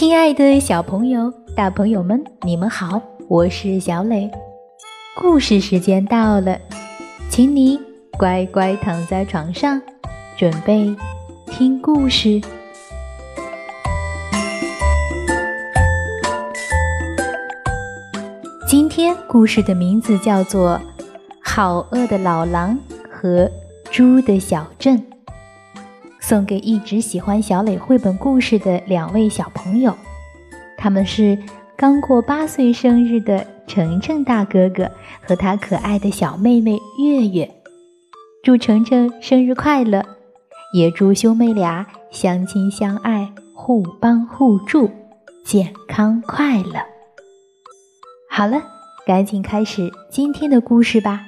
亲爱的小朋友、大朋友们，你们好，我是小磊。故事时间到了，请你乖乖躺在床上，准备听故事。今天故事的名字叫做《好饿的老狼和猪的小镇》。送给一直喜欢小磊绘本故事的两位小朋友，他们是刚过八岁生日的程程大哥哥和他可爱的小妹妹月月。祝程程生日快乐，也祝兄妹俩相亲相爱、互帮互助、健康快乐。好了，赶紧开始今天的故事吧。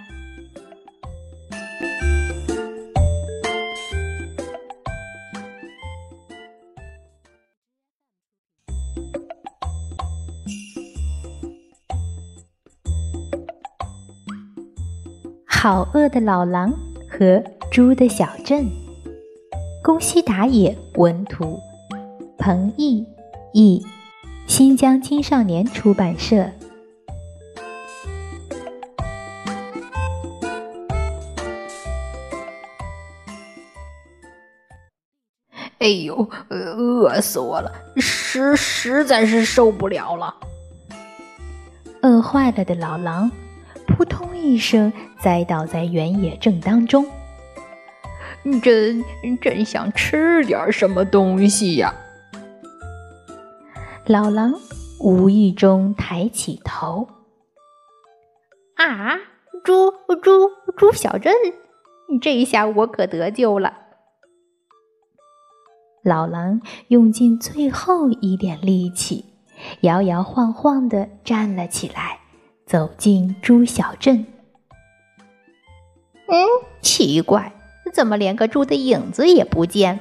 好饿的老狼和猪的小镇，宫西达也文图，彭毅译，新疆青少年出版社。哎呦，饿死我了，实实在是受不了了。饿坏了的老狼。扑通一声，栽倒在原野正当中。真真想吃点什么东西呀！老狼无意中抬起头。啊，猪猪猪小镇，这下我可得救了！老狼用尽最后一点力气，摇摇晃晃地站了起来。走进猪小镇，嗯，奇怪，怎么连个猪的影子也不见？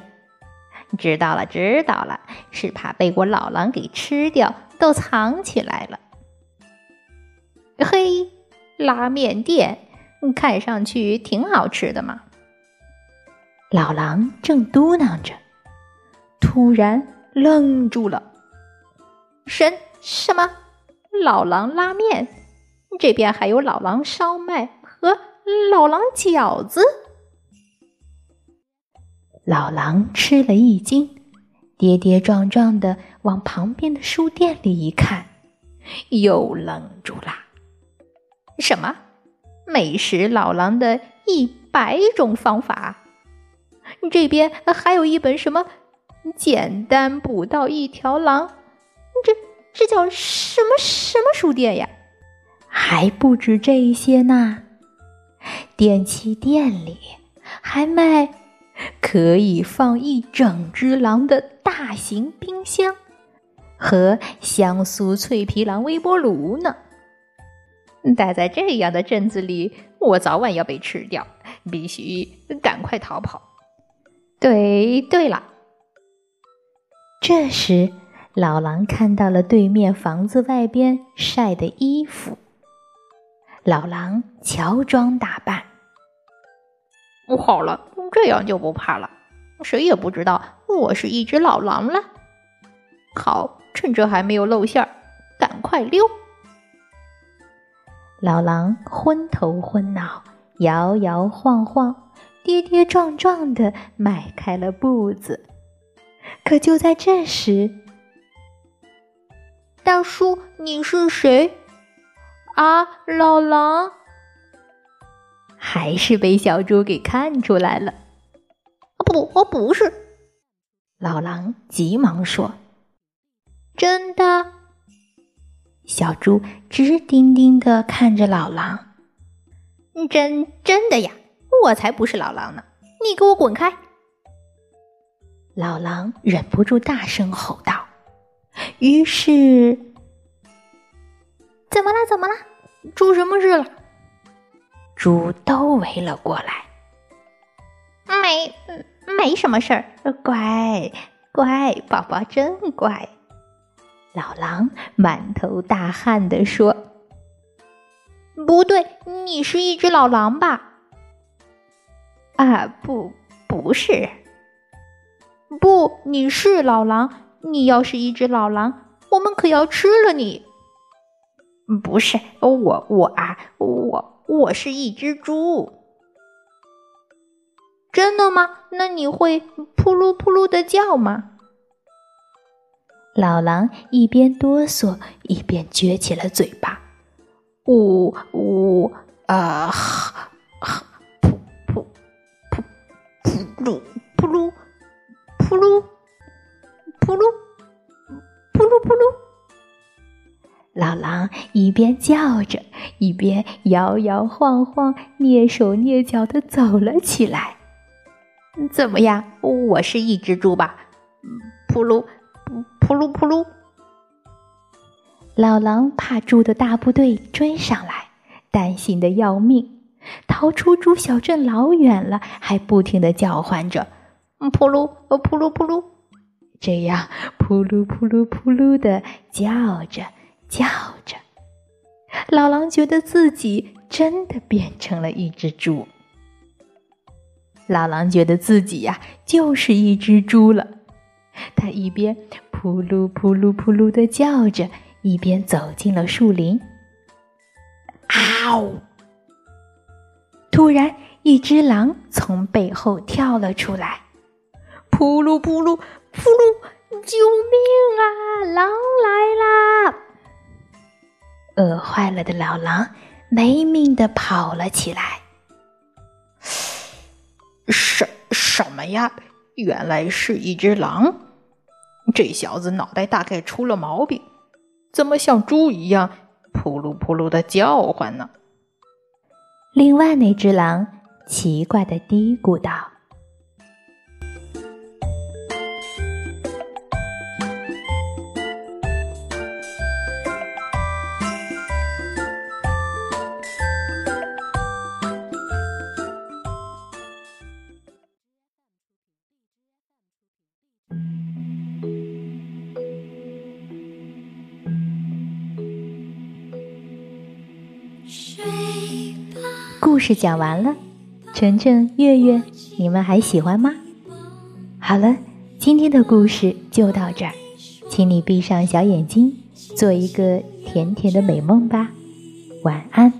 知道了，知道了，是怕被我老狼给吃掉，都藏起来了。嘿，拉面店，看上去挺好吃的嘛。老狼正嘟囔着，突然愣住了。什什么？老狼拉面？这边还有老狼烧麦和老狼饺子。老狼吃了一惊，跌跌撞撞的往旁边的书店里一看，又愣住了。什么？美食老狼的一百种方法？这边还有一本什么简单捕到一条狼？这这叫什么什么书店呀？还不止这些呢，电器店里还卖可以放一整只狼的大型冰箱和香酥脆皮狼微波炉呢。待在这样的镇子里，我早晚要被吃掉，必须赶快逃跑。对，对了，这时老狼看到了对面房子外边晒的衣服。老狼乔装打扮，好了，这样就不怕了，谁也不知道我是一只老狼了。好，趁着还没有露馅儿，赶快溜！老狼昏头昏脑，摇摇晃晃，跌跌撞撞的迈开了步子。可就在这时，大叔，你是谁？啊，老狼还是被小猪给看出来了。不，我不是。老狼急忙说：“真的。”小猪直盯盯的看着老狼：“真真的呀，我才不是老狼呢！你给我滚开！”老狼忍不住大声吼道。于是。怎么了？怎么了？出什么事了？猪都围了过来。没，没什么事儿。乖，乖，宝宝真乖。老狼满头大汗的说：“不对，你是一只老狼吧？”啊，不，不是。不，你是老狼，你要是一只老狼，我们可要吃了你。不是我，我啊，我我是一只猪。真的吗？那你会扑噜扑噜的叫吗？老狼一边哆嗦，一边撅起了嘴巴。呜呜啊！一边叫着，一边摇摇晃晃、蹑手蹑脚的走了起来。怎么样？我是一只猪吧？噗噜，噗噜噗噜。老狼怕猪的大部队追上来，担心的要命，逃出猪小镇老远了，还不停的叫唤着：“噗噜，噗噜噗噜。”这样噗噜噗噜噗噜的叫着叫着，老狼觉得自己真的变成了一只猪。老狼觉得自己呀就是一只猪了，他一边扑噜扑噜扑噜的叫着，一边走进了树林。嗷！突然，一只狼从背后跳了出来，扑噜扑噜扑噜！救命啊！狼来啦！饿坏了的老狼没命的跑了起来。什什么呀？原来是一只狼！这小子脑袋大概出了毛病，怎么像猪一样扑噜扑噜的叫唤呢？另外那只狼奇怪的嘀咕道。故事讲完了，晨晨、月月，你们还喜欢吗？好了，今天的故事就到这儿，请你闭上小眼睛，做一个甜甜的美梦吧，晚安。